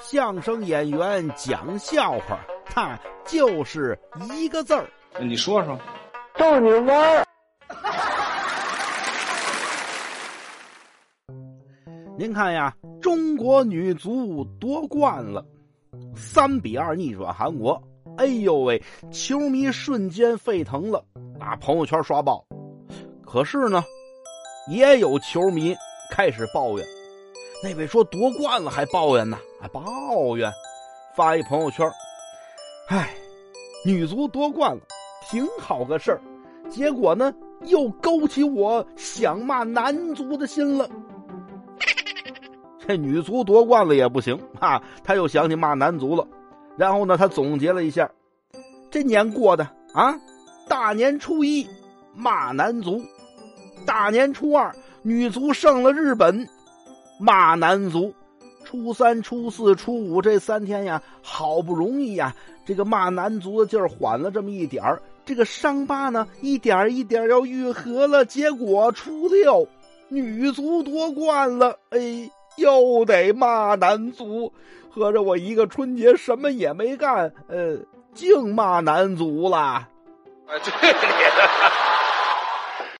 相声演员讲笑话，他就是一个字儿。你说说，逗你玩儿。您看呀，中国女足夺冠了，三比二逆转韩国。哎呦喂，球迷瞬间沸腾了，把，朋友圈刷爆。可是呢，也有球迷开始抱怨。那位说夺冠了还抱怨呢？还抱怨，发一朋友圈唉，女足夺冠了，挺好个事儿。结果呢，又勾起我想骂男足的心了。这女足夺冠了也不行啊，他又想起骂男足了。然后呢，他总结了一下，这年过的啊，大年初一骂男足，大年初二女足胜了日本。骂男足，初三、初四、初五这三天呀，好不容易呀，这个骂男足的劲儿缓了这么一点儿，这个伤疤呢，一点一点要愈合了。结果初六，女足夺冠了，哎，又得骂男足，合着我一个春节什么也没干，呃，净骂男足了。哎，对。